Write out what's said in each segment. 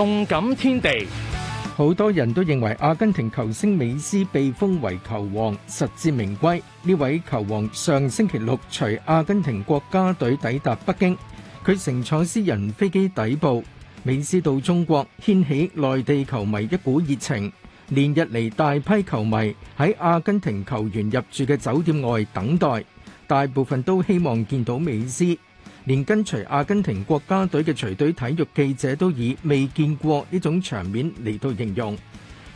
动感天地，好多人都认为阿根廷球星美斯被封为球王实至名归。呢位球王上星期六随阿根廷国家队抵达北京，佢乘坐私人飞机底部。美斯到中国掀起内地球迷一股热情，连日嚟大批球迷喺阿根廷球员入住嘅酒店外等待，大部分都希望见到美斯。連跟隨阿根廷國家隊嘅隨隊體育記者都以未見過呢種場面嚟到形容，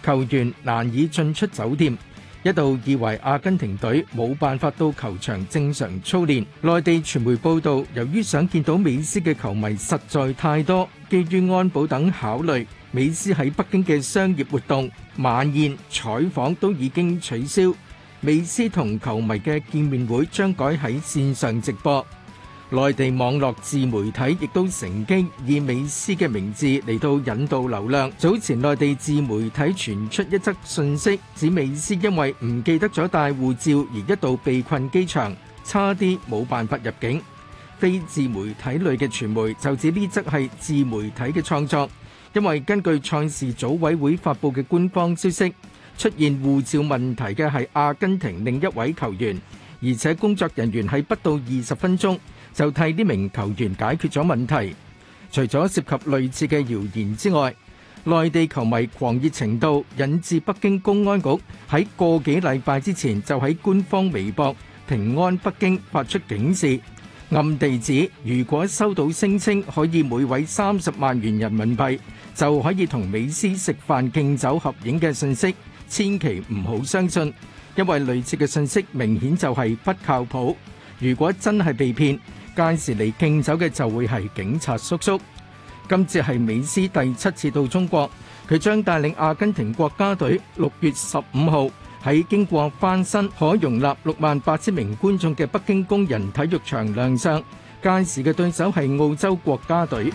球員難以進出酒店，一度以為阿根廷隊冇辦法到球場正常操練。內地傳媒報道，由於想見到美斯嘅球迷實在太多，基於安保等考慮，美斯喺北京嘅商業活動、晚宴、採訪都已經取消，美斯同球迷嘅見面會將改喺線上直播。內地網絡自媒體亦都乘機以美斯嘅名字嚟到引導流量。早前內地自媒體傳出一則訊息，指美斯因為唔記得咗帶護照而一度被困機場，差啲冇辦法入境。非自媒體類嘅傳媒就指呢則係自媒體嘅創作，因為根據賽事組委會發布嘅官方消息，出現護照問題嘅係阿根廷另一位球員，而且工作人員係不到二十分鐘。就替呢名球员解决咗问题。除咗涉及类似嘅谣言之外，内地球迷狂热程度引致北京公安局喺个几礼拜之前就喺官方微博平安北京发出警示，暗地指如果收到声称可以每位三十万元人民币就可以同美斯食饭敬酒合影嘅信息，千祈唔好相信，因为类似嘅信息明显就系不靠谱。如果真系被骗。屆時嚟敬酒嘅就會係警察叔叔。今次係美斯第七次到中國，佢將帶領阿根廷國家隊六月十五號喺經過翻新、可容納六萬八千名觀眾嘅北京工人體育場亮相。屆時嘅對手係澳洲國家隊。